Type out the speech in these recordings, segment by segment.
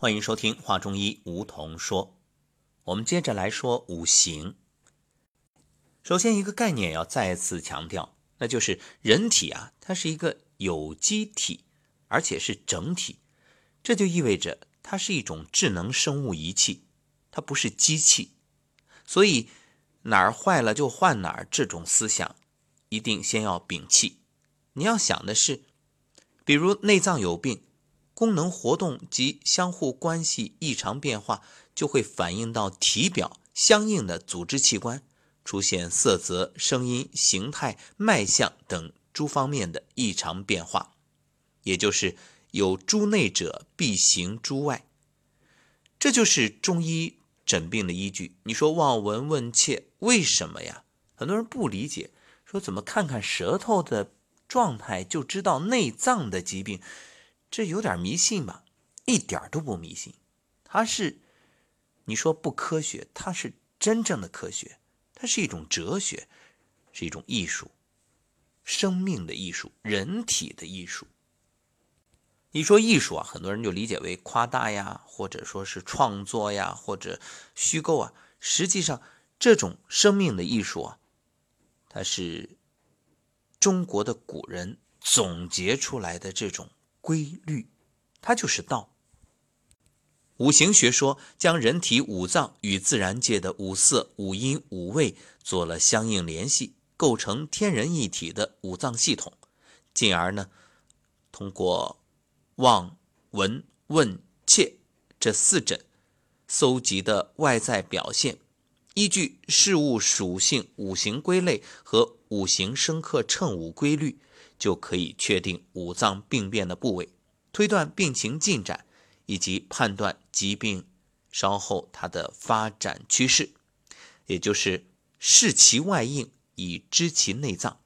欢迎收听《话中医》，梧桐说。我们接着来说五行。首先，一个概念要再次强调，那就是人体啊，它是一个有机体，而且是整体。这就意味着它是一种智能生物仪器，它不是机器。所以哪儿坏了就换哪儿，这种思想一定先要摒弃。你要想的是，比如内脏有病。功能活动及相互关系异常变化，就会反映到体表相应的组织器官出现色泽、声音、形态、脉象等诸方面的异常变化，也就是有诸内者必行诸外。这就是中医诊病的依据。你说望闻问切，为什么呀？很多人不理解，说怎么看看舌头的状态就知道内脏的疾病？这有点迷信吧？一点都不迷信，它是你说不科学，它是真正的科学，它是一种哲学，是一种艺术，生命的艺术，人体的艺术。一说艺术啊，很多人就理解为夸大呀，或者说是创作呀，或者虚构啊。实际上，这种生命的艺术啊，它是中国的古人总结出来的这种。规律，它就是道。五行学说将人体五脏与自然界的五色、五音、五味做了相应联系，构成天人一体的五脏系统。进而呢，通过望、闻、问、切这四诊搜集的外在表现，依据事物属性、五行归类和五行生克称五规律。就可以确定五脏病变的部位，推断病情进展，以及判断疾病稍后它的发展趋势，也就是视其外应以知其内脏。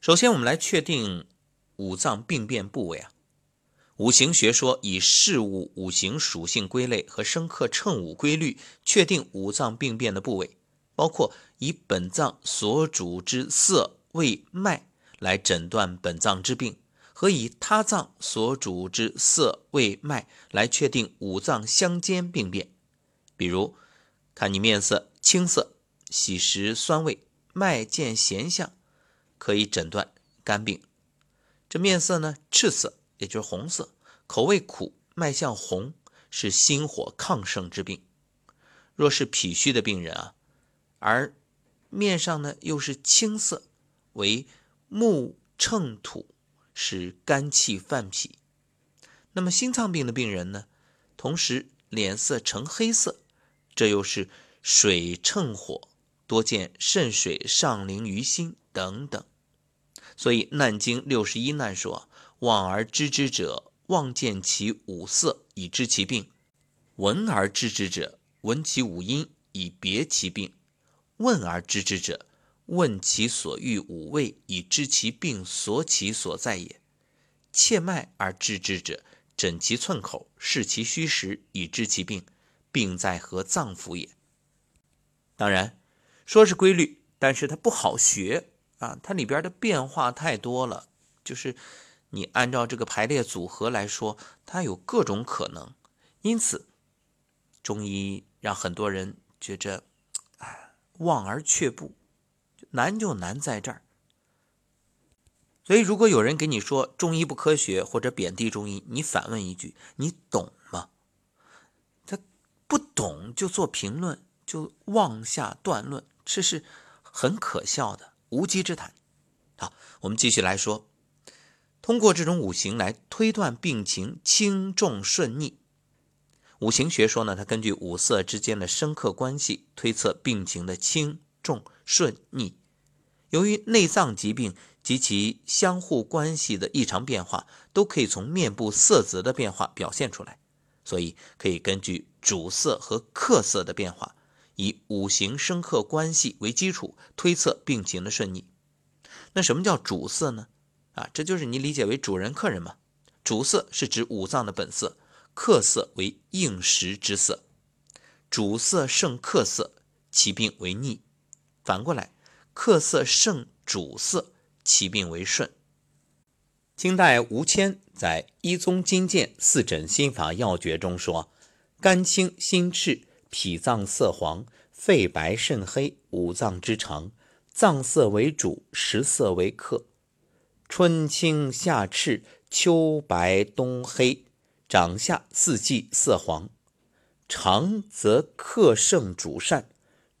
首先，我们来确定五脏病变部位啊。五行学说以事物五行属性归类和生克称五规律确定五脏病变的部位，包括以本脏所主之色、味、脉。来诊断本脏之病，和以他脏所主之色、味、脉来确定五脏相间病变。比如，看你面色青色，喜食酸味，脉见咸象，可以诊断肝病。这面色呢赤色，也就是红色，口味苦，脉象红，是心火亢盛之病。若是脾虚的病人啊，而面上呢又是青色，为木乘土，使肝气犯脾。那么心脏病的病人呢，同时脸色呈黑色，这又是水乘火，多见肾水上凌于心等等。所以《难经》六十一难说：“望而知之者，望见其五色以知其病；闻而知之者，闻其五音以别其病；问而知之者。”问其所欲五味，以知其病所起所在也。切脉而知之者，诊其寸口，视其虚实，以知其病，病在何脏腑也。当然，说是规律，但是它不好学啊，它里边的变化太多了。就是你按照这个排列组合来说，它有各种可能。因此，中医让很多人觉着，哎，望而却步。难就难在这儿，所以如果有人给你说中医不科学或者贬低中医，你反问一句：你懂吗？他不懂就做评论，就妄下断论，这是很可笑的无稽之谈。好，我们继续来说，通过这种五行来推断病情轻重顺逆。五行学说呢，它根据五色之间的生克关系推测病情的轻。重顺逆，由于内脏疾病及其相互关系的异常变化，都可以从面部色泽的变化表现出来，所以可以根据主色和客色的变化，以五行生克关系为基础推测病情的顺逆。那什么叫主色呢？啊，这就是你理解为主人客人嘛。主色是指五脏的本色，客色为应时之色。主色胜客色，其病为逆。反过来，客色胜主色，其病为顺。清代吴谦在《一宗金鉴四诊心法要诀》中说：“肝清心赤，脾脏色黄，肺白肾黑，五脏之常，脏色为主，食色为客。春青夏赤，秋白冬黑，长夏四季色黄。常则克胜主善，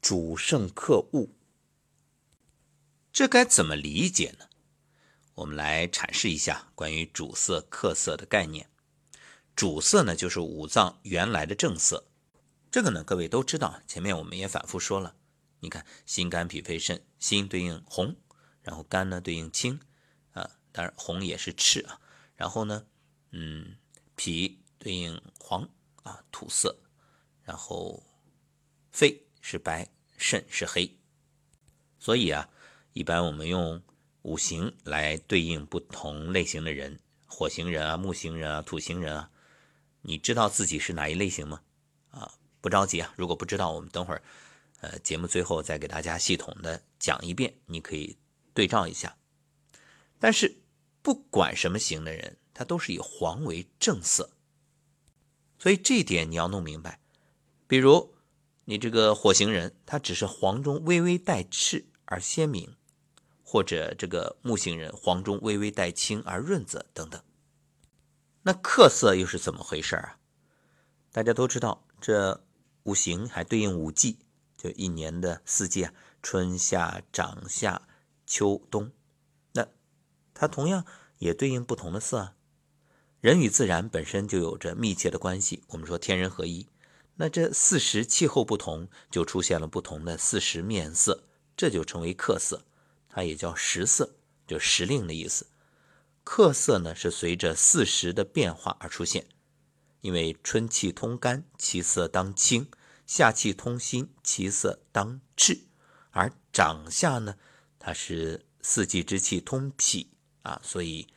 主胜克恶。”这该怎么理解呢？我们来阐释一下关于主色客色的概念。主色呢，就是五脏原来的正色。这个呢，各位都知道，前面我们也反复说了。你看，心肝脾肺肾，心对应红，然后肝呢对应青，啊，当然红也是赤啊。然后呢，嗯，脾对应黄啊，土色，然后肺是白，肾是黑。所以啊，一般我们用。五行来对应不同类型的人，火型人啊，木型人啊，土型人啊，你知道自己是哪一类型吗？啊，不着急啊，如果不知道，我们等会儿，呃，节目最后再给大家系统的讲一遍，你可以对照一下。但是不管什么型的人，他都是以黄为正色，所以这一点你要弄明白。比如你这个火型人，他只是黄中微微带赤而鲜明。或者这个木星人黄中微微带青而润泽等等，那克色又是怎么回事啊？大家都知道，这五行还对应五季，就一年的四季啊，春夏长夏秋冬。那它同样也对应不同的色啊。人与自然本身就有着密切的关系，我们说天人合一。那这四时气候不同，就出现了不同的四时面色，这就成为克色。它也叫时色，就时令的意思。客色呢是随着四时的变化而出现，因为春气通肝，其色当清；夏气通心，其色当赤。而长夏呢，它是四季之气通脾啊，所以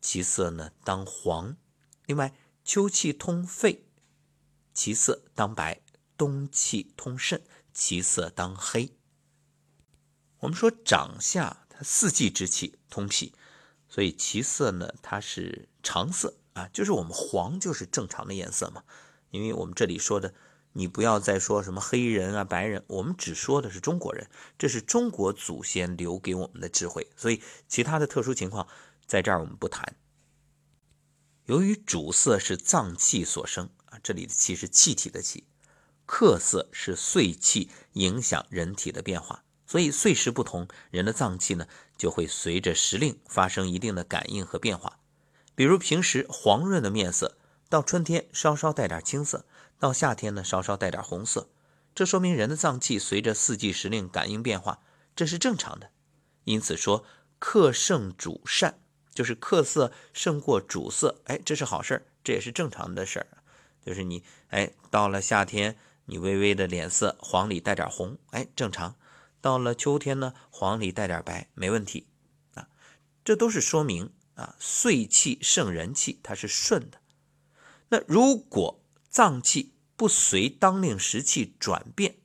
其色呢当黄。另外，秋气通肺，其色当白；冬气通肾，其色当黑。我们说长夏，它四季之气通脾，所以其色呢，它是常色啊，就是我们黄就是正常的颜色嘛。因为我们这里说的，你不要再说什么黑人啊、白人，我们只说的是中国人，这是中国祖先留给我们的智慧。所以其他的特殊情况在这儿我们不谈。由于主色是脏气所生啊，这里的气是气体的气，客色是岁气影响人体的变化。所以岁时不同，人的脏器呢就会随着时令发生一定的感应和变化。比如平时黄润的面色，到春天稍稍带点青色，到夏天呢稍稍带点红色。这说明人的脏器随着四季时令感应变化，这是正常的。因此说克胜主善，就是克色胜过主色，哎，这是好事儿，这也是正常的事儿。就是你哎，到了夏天，你微微的脸色黄里带点红，哎，正常。到了秋天呢，黄里带点白，没问题啊。这都是说明啊，岁气胜人气，它是顺的。那如果脏气不随当令时气转变，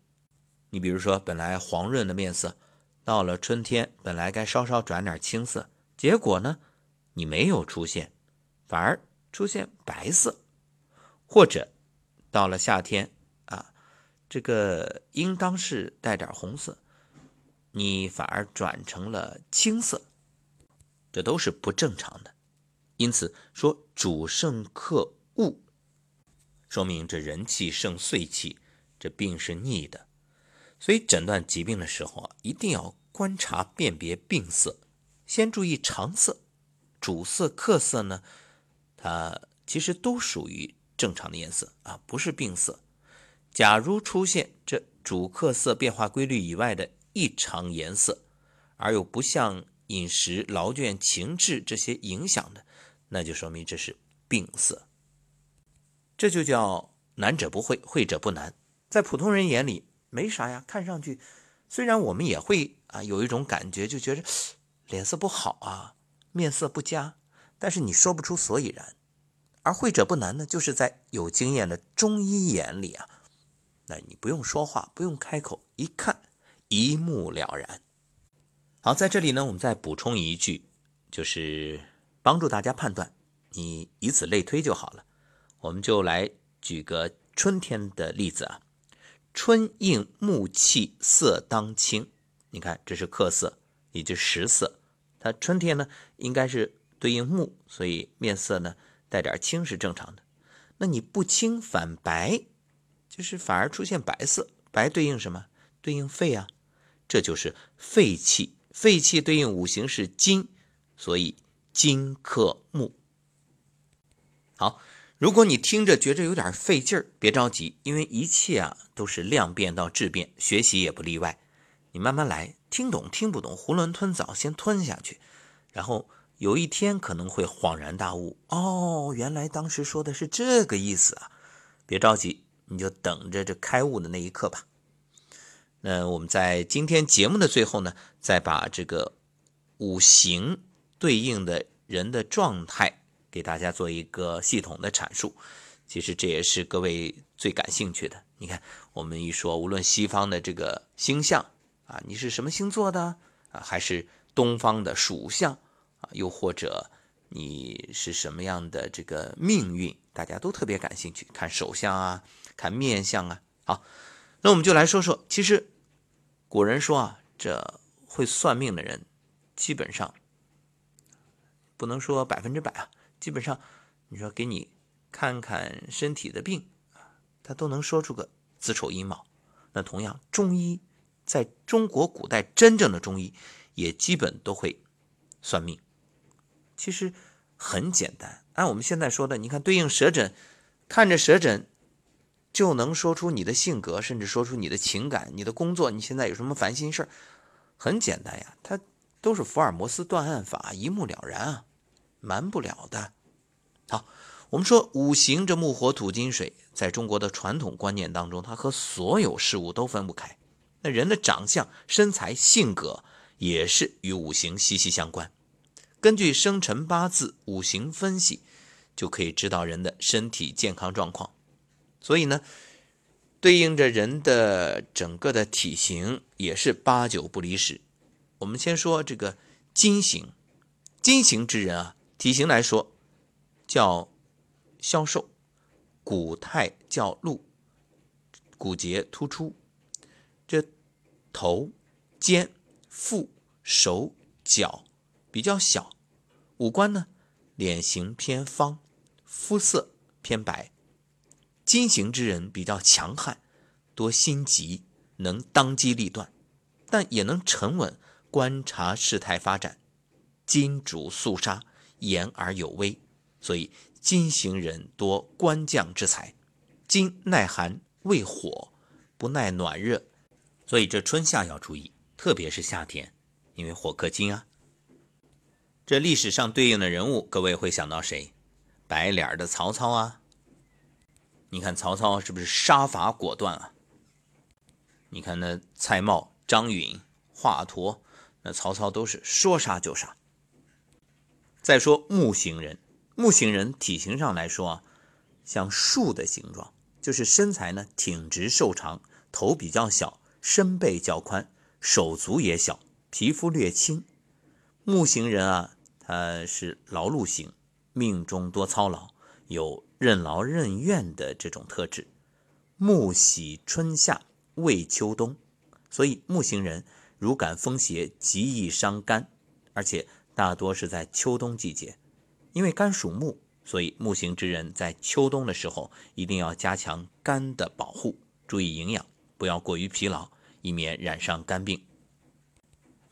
你比如说本来黄润的面色，到了春天本来该稍稍转点青色，结果呢你没有出现，反而出现白色，或者到了夏天啊，这个应当是带点红色。你反而转成了青色，这都是不正常的。因此说主胜克恶，说明这人气胜岁气，这病是逆的。所以诊断疾病的时候啊，一定要观察辨别病色，先注意常色、主色、客色呢，它其实都属于正常的颜色啊，不是病色。假如出现这主客色变化规律以外的，异常颜色，而又不像饮食、劳倦、情志这些影响的，那就说明这是病色。这就叫难者不会，会者不难。在普通人眼里没啥呀，看上去虽然我们也会啊有一种感觉，就觉得脸色不好啊，面色不佳，但是你说不出所以然。而会者不难呢，就是在有经验的中医眼里啊，那你不用说话，不用开口，一看。一目了然。好，在这里呢，我们再补充一句，就是帮助大家判断，你以此类推就好了。我们就来举个春天的例子啊，春应木气色当清，你看这是客色，也就是实色。它春天呢，应该是对应木，所以面色呢带点青是正常的。那你不青反白，就是反而出现白色，白对应什么？对应肺啊，这就是肺气。肺气对应五行是金，所以金克木。好，如果你听着觉着有点费劲儿，别着急，因为一切啊都是量变到质变，学习也不例外。你慢慢来，听懂听不懂，囫囵吞枣先吞下去，然后有一天可能会恍然大悟。哦，原来当时说的是这个意思啊！别着急，你就等着这开悟的那一刻吧。那我们在今天节目的最后呢，再把这个五行对应的人的状态给大家做一个系统的阐述。其实这也是各位最感兴趣的。你看，我们一说，无论西方的这个星象啊，你是什么星座的啊，还是东方的属相啊，又或者你是什么样的这个命运，大家都特别感兴趣，看手相啊，看面相啊。好，那我们就来说说，其实。古人说啊，这会算命的人，基本上不能说百分之百啊，基本上你说给你看看身体的病，他都能说出个子丑寅卯。那同样，中医在中国古代真正的中医也基本都会算命。其实很简单，按我们现在说的，你看对应舌诊，看着舌诊。就能说出你的性格，甚至说出你的情感、你的工作，你现在有什么烦心事儿？很简单呀，它都是福尔摩斯断案法，一目了然啊，瞒不了的。好，我们说五行这木、火、土、金、水，在中国的传统观念当中，它和所有事物都分不开。那人的长相、身材、性格也是与五行息息相关。根据生辰八字五行分析，就可以知道人的身体健康状况。所以呢，对应着人的整个的体型也是八九不离十。我们先说这个金型，金型之人啊，体型来说叫消瘦，骨态较露，骨节突出，这头、肩、腹、手、脚比较小，五官呢，脸型偏方，肤色偏白。金型之人比较强悍，多心急，能当机立断，但也能沉稳观察事态发展。金主肃杀，严而有威，所以金型人多官将之才。金耐寒，为火，不耐暖热，所以这春夏要注意，特别是夏天，因为火克金啊。这历史上对应的人物，各位会想到谁？白脸的曹操啊。你看曹操是不是杀伐果断啊？你看那蔡瑁、张允、华佗，那曹操都是说杀就杀。再说木型人，木型人体型上来说啊，像树的形状，就是身材呢挺直瘦长，头比较小，身背较宽，手足也小，皮肤略青。木型人啊，他是劳碌型，命中多操劳，有。任劳任怨的这种特质，木喜春夏，畏秋冬，所以木行人如感风邪，极易伤肝，而且大多是在秋冬季节。因为肝属木，所以木行之人在秋冬的时候一定要加强肝的保护，注意营养，不要过于疲劳，以免染上肝病。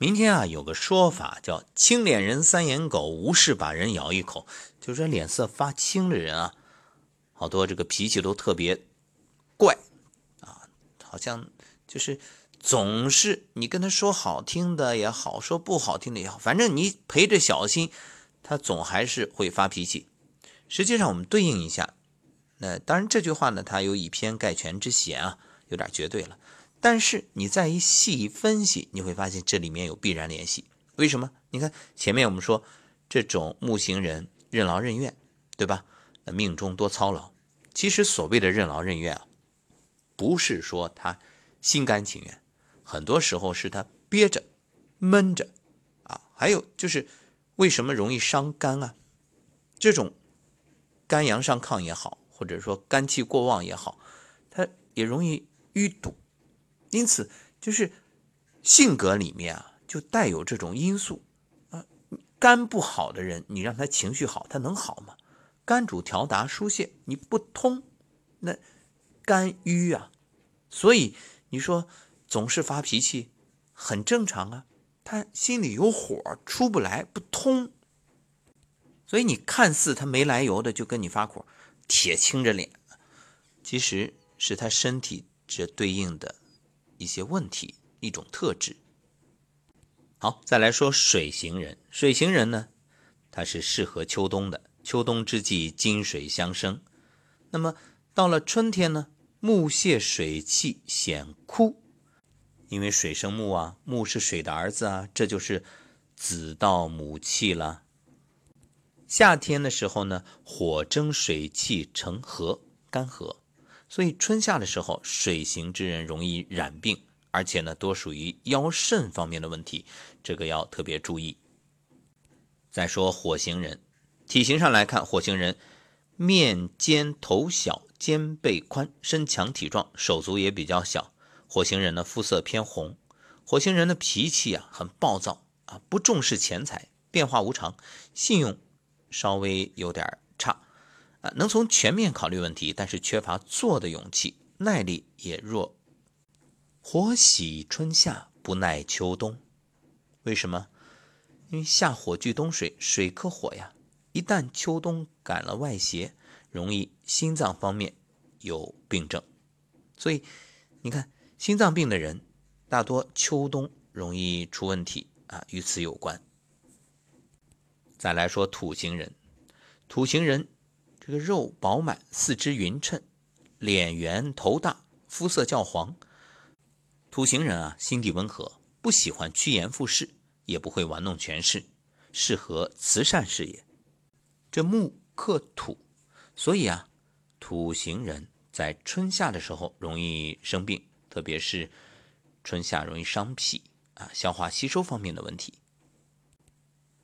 明天啊，有个说法叫“青脸人三眼狗，无事把人咬一口”，就是说脸色发青的人啊。好多这个脾气都特别怪啊，好像就是总是你跟他说好听的也好，说不好听的也好，反正你陪着小心，他总还是会发脾气。实际上，我们对应一下，那当然这句话呢，它有以偏概全之嫌啊，有点绝对了。但是你再一细分析，你会发现这里面有必然联系。为什么？你看前面我们说这种木型人任劳任怨，对吧？命中多操劳，其实所谓的任劳任怨啊，不是说他心甘情愿，很多时候是他憋着、闷着啊。还有就是为什么容易伤肝啊？这种肝阳上亢也好，或者说肝气过旺也好，它也容易淤堵。因此，就是性格里面啊，就带有这种因素啊。肝不好的人，你让他情绪好，他能好吗？肝主调达疏泄，你不通，那肝郁啊。所以你说总是发脾气，很正常啊。他心里有火，出不来，不通。所以你看似他没来由的就跟你发火，铁青着脸，其实是他身体这对应的。一些问题，一种特质。好，再来说水行人。水行人呢，它是适合秋冬的。秋冬之际，金水相生。那么到了春天呢，木泄水气显枯，因为水生木啊，木是水的儿子啊，这就是子盗母气了。夏天的时候呢，火蒸水气成河，干涸。所以春夏的时候，水行之人容易染病，而且呢，多属于腰肾方面的问题，这个要特别注意。再说火行人，体型上来看，火行人面尖头小，肩背宽，身强体壮，手足也比较小。火行人呢，肤色偏红。火行人的脾气啊，很暴躁啊，不重视钱财，变化无常，信用稍微有点差。啊，能从全面考虑问题，但是缺乏做的勇气，耐力也弱。火喜春夏，不耐秋冬。为什么？因为夏火聚冬水，水克火呀。一旦秋冬感了外邪，容易心脏方面有病症。所以你看，心脏病的人大多秋冬容易出问题啊，与此有关。再来说土行人，土行人。这个肉饱满，四肢匀称，脸圆头大，肤色较黄。土行人啊，心地温和，不喜欢趋炎附势，也不会玩弄权势，适合慈善事业。这木克土，所以啊，土行人在春夏的时候容易生病，特别是春夏容易伤脾啊，消化吸收方面的问题。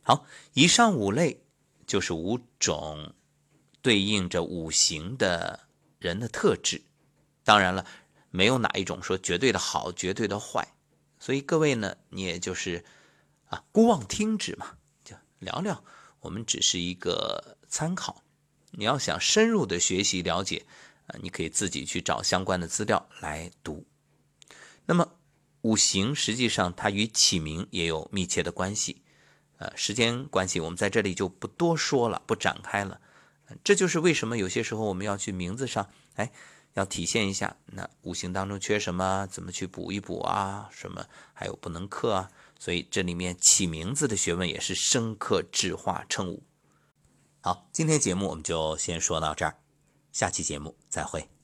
好，以上五类就是五种。对应着五行的人的特质，当然了，没有哪一种说绝对的好，绝对的坏，所以各位呢，你也就是啊，姑妄听之嘛，就聊聊，我们只是一个参考。你要想深入的学习了解，啊，你可以自己去找相关的资料来读。那么五行实际上它与起名也有密切的关系，呃，时间关系，我们在这里就不多说了，不展开了。这就是为什么有些时候我们要去名字上，哎，要体现一下那五行当中缺什么，怎么去补一补啊？什么还有不能克啊？所以这里面起名字的学问也是生克制化称物。好，今天节目我们就先说到这儿，下期节目再会。